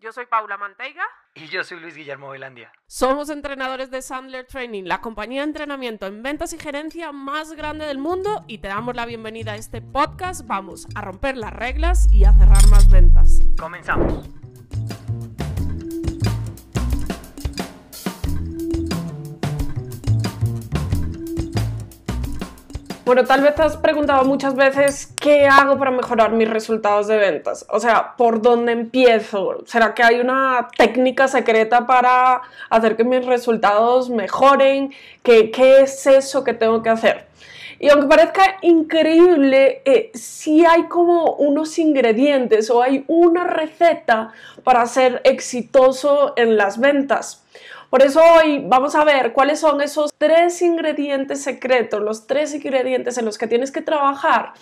Yo soy Paula Manteiga. Y yo soy Luis Guillermo Velandia. Somos entrenadores de Sandler Training, la compañía de entrenamiento en ventas y gerencia más grande del mundo y te damos la bienvenida a este podcast. Vamos a romper las reglas y a cerrar más ventas. Comenzamos. Bueno, tal vez te has preguntado muchas veces qué hago para mejorar mis resultados de ventas. O sea, ¿por dónde empiezo? ¿Será que hay una técnica secreta para hacer que mis resultados mejoren? ¿Qué, es eso que tengo que hacer? Y aunque parezca increíble, eh, sí hay como unos ingredientes o hay una receta para ser exitoso en las ventas. Por eso hoy vamos a ver cuáles son esos tres ingredientes secretos, los tres ingredientes en los que tienes que trabajar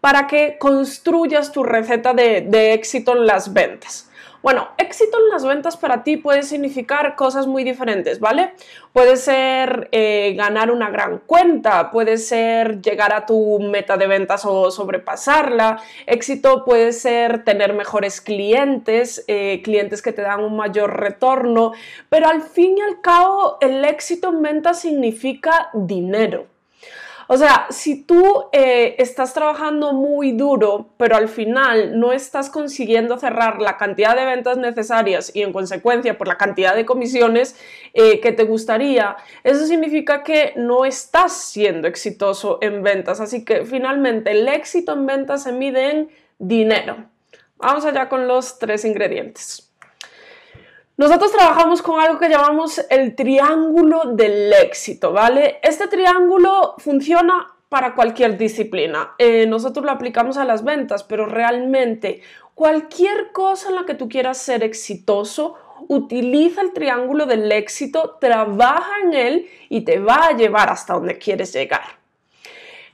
para que construyas tu receta de, éxito en las ventas. Bueno, éxito en las ventas para ti puede significar cosas muy diferentes, ¿vale? Puede ser eh, ganar una gran cuenta, puede ser llegar a tu meta de ventas o sobrepasarla. Éxito puede ser tener mejores clientes, eh, clientes que te dan un mayor retorno, pero al fin y al cabo el éxito en ventas significa dinero. O sea, si tú eh, estás trabajando muy duro, pero al final no estás consiguiendo cerrar la cantidad de ventas necesarias y en consecuencia por la cantidad de comisiones eh, que te gustaría, eso significa que no estás siendo exitoso en ventas. Así que finalmente el éxito en ventas se mide en dinero. Vamos allá con los tres ingredientes. Nosotros trabajamos con algo que llamamos el triángulo del éxito, ¿vale? Este triángulo funciona para cualquier disciplina. Eh, nosotros lo aplicamos a las ventas, pero realmente cualquier cosa en la que tú quieras ser exitoso, utiliza el triángulo del éxito, trabaja en él y te va a llevar hasta donde quieres llegar.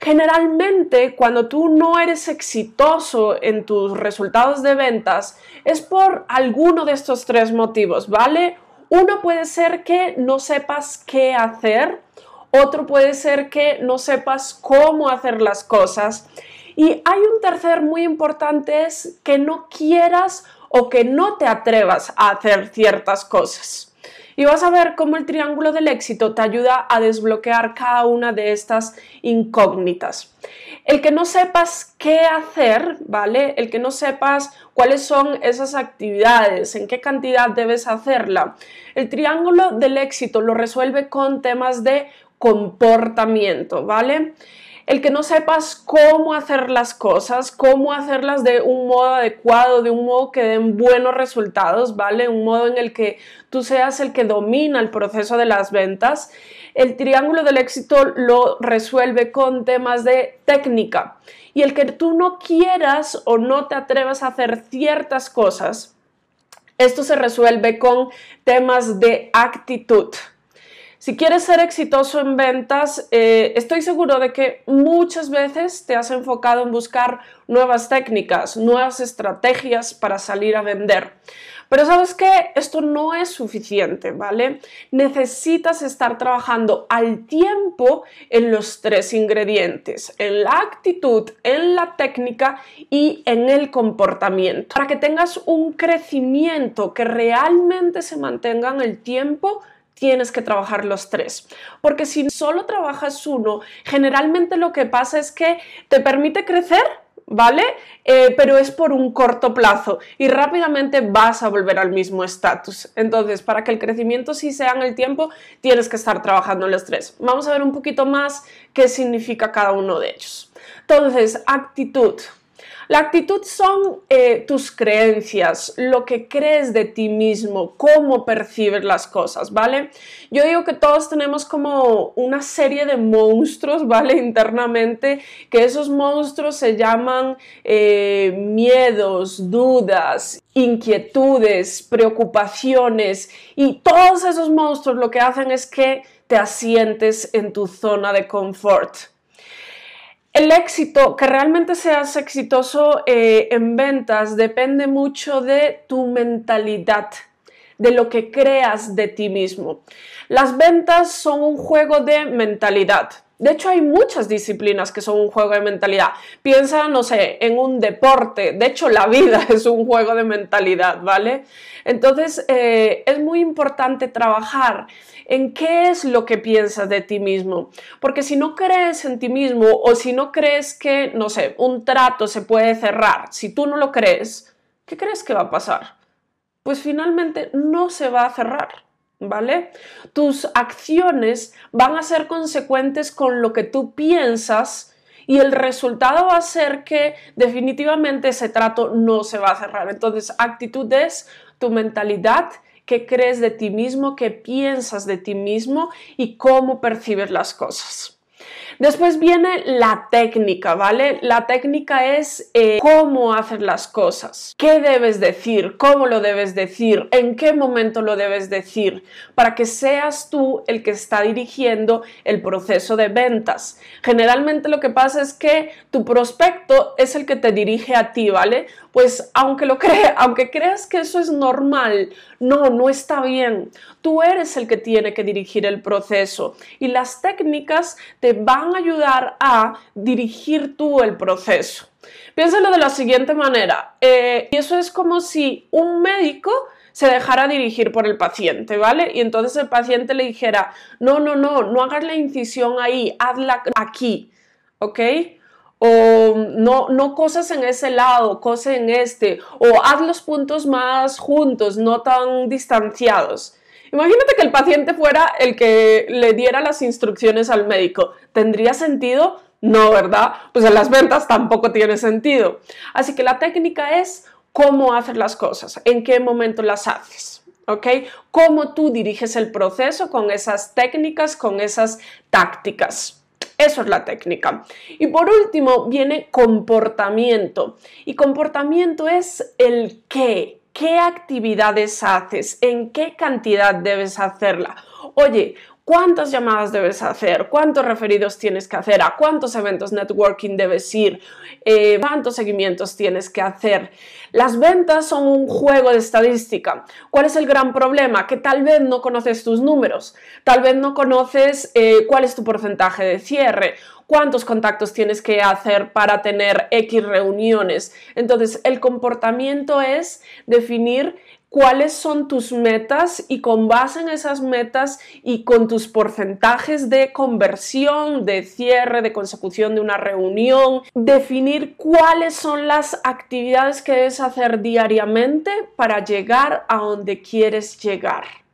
Generalmente, cuando tú no eres exitoso en tus resultados de ventas, es por alguno de estos tres motivos, ¿vale? Uno puede ser que no sepas qué hacer, otro puede ser que no sepas cómo hacer las cosas y hay un tercer muy importante es que no quieras o que no te atrevas a hacer ciertas cosas. Y vas a ver cómo el triángulo del éxito te ayuda a desbloquear cada una de estas incógnitas. El que no sepas qué hacer, ¿vale? El que no sepas cuáles son esas actividades, en qué cantidad debes hacerla. El triángulo del éxito lo resuelve con temas de comportamiento, ¿vale? El que no sepas cómo hacer las cosas, cómo hacerlas de un modo adecuado, de un modo que den buenos resultados, ¿vale? Un modo en el que tú seas el que domina el proceso de las ventas. El triángulo del éxito lo resuelve con temas de técnica. Y el que tú no quieras o no te atrevas a hacer ciertas cosas, esto se resuelve con temas de actitud. Si quieres ser exitoso en ventas, eh, estoy seguro de que muchas veces te has enfocado en buscar nuevas técnicas, nuevas estrategias para salir a vender. Pero sabes que esto no es suficiente, ¿vale? Necesitas estar trabajando al tiempo en los tres ingredientes, en la actitud, en la técnica y en el comportamiento, para que tengas un crecimiento que realmente se mantenga en el tiempo tienes que trabajar los tres. Porque si solo trabajas uno, generalmente lo que pasa es que te permite crecer, ¿vale? Eh, pero es por un corto plazo y rápidamente vas a volver al mismo estatus. Entonces, para que el crecimiento sí sea en el tiempo, tienes que estar trabajando los tres. Vamos a ver un poquito más qué significa cada uno de ellos. Entonces, actitud. La actitud son eh, tus creencias, lo que crees de ti mismo, cómo percibes las cosas, ¿vale? Yo digo que todos tenemos como una serie de monstruos, ¿vale? Internamente, que esos monstruos se llaman eh, miedos, dudas, inquietudes, preocupaciones y todos esos monstruos lo que hacen es que te asientes en tu zona de confort el éxito, que realmente seas exitoso eh, en ventas, depende mucho de tu mentalidad, de lo que creas de ti mismo. Las ventas son un juego de mentalidad. De hecho, hay muchas disciplinas que son un juego de mentalidad. Piensa, no sé, en un deporte. De hecho, la vida es un juego de mentalidad, ¿vale? Entonces, eh, es muy importante trabajar en qué es lo que piensas de ti mismo. Porque si no crees en ti mismo o si no crees que, no sé, un trato se puede cerrar, si tú no lo crees, ¿qué crees que va a pasar? Pues finalmente no se va a cerrar. ¿Vale? Tus acciones van a ser consecuentes con lo que tú piensas y el resultado va a ser que definitivamente ese trato no se va a cerrar. Entonces, actitud es tu mentalidad qué crees de ti mismo, qué piensas de ti mismo y cómo percibes las cosas. Después viene la técnica, ¿vale? La técnica es eh, cómo hacer las cosas, qué debes decir, cómo lo debes decir, en qué momento lo debes decir, para que seas tú el que está dirigiendo el proceso de ventas. Generalmente lo que pasa es que tu prospecto es el que te dirige a ti, ¿vale? Pues aunque lo crea, aunque creas que eso es normal, no, no está bien. Tú eres el que tiene que dirigir el proceso y las técnicas te van a ayudar a dirigir tú el proceso. Piénsalo de la siguiente manera. Eh, y eso es como si un médico se dejara dirigir por el paciente, ¿vale? Y entonces el paciente le dijera, no, no, no, no hagas la incisión ahí, hazla aquí, ¿ok? O no, no cosas en ese lado, cose en este, o haz los puntos más juntos, no tan distanciados. Imagínate que el paciente fuera el que le diera las instrucciones al médico. ¿Tendría sentido? No, ¿verdad? Pues en las ventas tampoco tiene sentido. Así que la técnica es cómo hacer las cosas, en qué momento las haces. ¿Ok? Cómo tú diriges el proceso con esas técnicas, con esas tácticas. Eso es la técnica. Y por último viene comportamiento. Y comportamiento es el qué, qué actividades haces, en qué cantidad debes hacerla. Oye, ¿Cuántas llamadas debes hacer? ¿Cuántos referidos tienes que hacer? ¿A cuántos eventos networking debes ir? Eh, ¿Cuántos seguimientos tienes que hacer? Las ventas son un juego de estadística. ¿Cuál es el gran problema? Que tal vez no conoces tus números, tal vez no conoces eh, cuál es tu porcentaje de cierre cuántos contactos tienes que hacer para tener X reuniones. Entonces, el comportamiento es definir cuáles son tus metas y con base en esas metas y con tus porcentajes de conversión, de cierre, de consecución de una reunión, definir cuáles son las actividades que debes hacer diariamente para llegar a donde quieres llegar.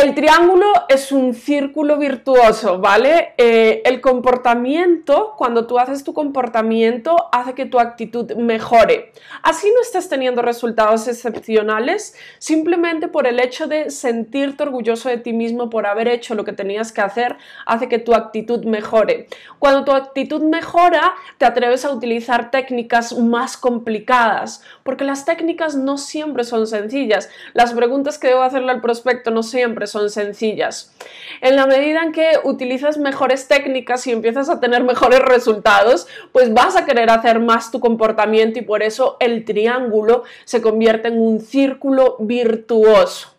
El triángulo es un círculo virtuoso, ¿vale? Eh, el comportamiento, cuando tú haces tu comportamiento, hace que tu actitud mejore. Así no estés teniendo resultados excepcionales, simplemente por el hecho de sentirte orgulloso de ti mismo por haber hecho lo que tenías que hacer, hace que tu actitud mejore. Cuando tu actitud mejora, te atreves a utilizar técnicas más complicadas, porque las técnicas no siempre son sencillas. Las preguntas que debo hacerle al prospecto no siempre son sencillas. En la medida en que utilizas mejores técnicas y empiezas a tener mejores resultados, pues vas a querer hacer más tu comportamiento y por eso el triángulo se convierte en un círculo virtuoso.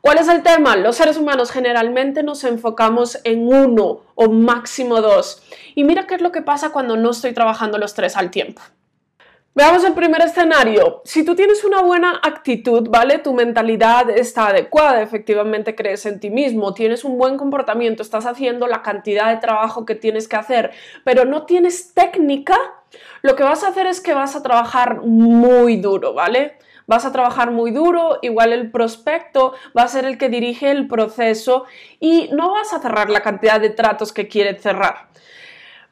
¿Cuál es el tema? Los seres humanos generalmente nos enfocamos en uno o máximo dos. Y mira qué es lo que pasa cuando no estoy trabajando los tres al tiempo. Veamos el primer escenario. Si tú tienes una buena actitud, ¿vale? Tu mentalidad está adecuada, efectivamente crees en ti mismo, tienes un buen comportamiento, estás haciendo la cantidad de trabajo que tienes que hacer, pero no tienes técnica, Lo que vas a hacer es que vas a trabajar muy duro, ¿vale? Vas a trabajar muy duro, igual el prospecto va a ser el que dirige el proceso y no vas a cerrar la cantidad de tratos que quiere cerrar.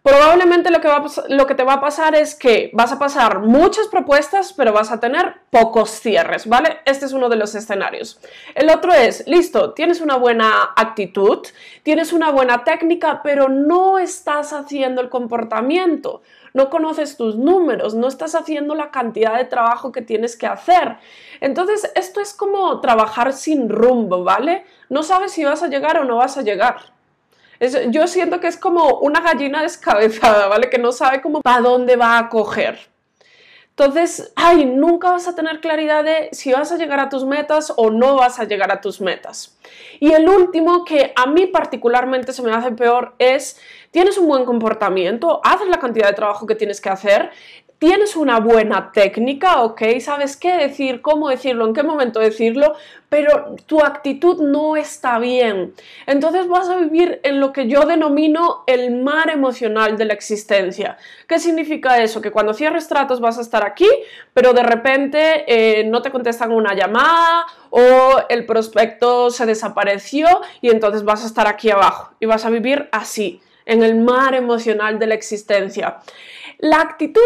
Probablemente lo que, va lo que te va a pasar es que vas a pasar muchas propuestas, pero vas a tener pocos cierres, ¿vale? Este es uno de los escenarios. El otro es, listo, tienes una buena actitud, tienes una buena técnica, pero no estás haciendo el comportamiento, no conoces tus números, no estás haciendo la cantidad de trabajo que tienes que hacer. Entonces, esto es como trabajar sin rumbo, ¿vale? No sabes si vas a llegar o no vas a llegar yo siento que es como una gallina descabezada, ¿vale? Que no sabe cómo para dónde va a coger. Entonces, ay, nunca vas a tener claridad de si vas a llegar a tus metas o no vas a llegar a tus metas. Y el último que a mí particularmente se me hace peor es, tienes un buen comportamiento, haces la cantidad de trabajo que tienes que hacer, tienes una buena técnica, ¿ok? Sabes qué decir, cómo decirlo, en qué momento decirlo, pero tu actitud no está bien. Entonces vas a vivir en lo que yo denomino el mar emocional de la existencia. ¿Qué significa eso? Que cuando cierres tratos vas a estar aquí, pero de repente eh, no te contestan una llamada o el prospecto se desapareció y entonces vas a estar aquí abajo y vas a vivir así, en el mar emocional de la existencia. La actitud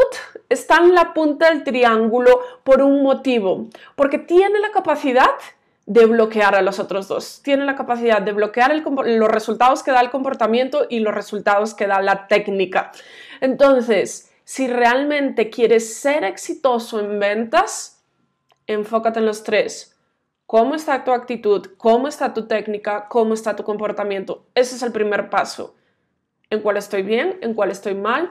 está en la punta del triángulo por un motivo, porque tiene la capacidad de bloquear a los otros dos. Tiene la capacidad de bloquear los resultados que da el comportamiento y los resultados que da la técnica. Entonces, si realmente quieres ser exitoso en ventas, enfócate en los tres. ¿Cómo está tu actitud? ¿Cómo está tu técnica? ¿Cómo está tu comportamiento? Ese es el primer paso. ¿En cuál estoy bien? ¿En cuál estoy mal?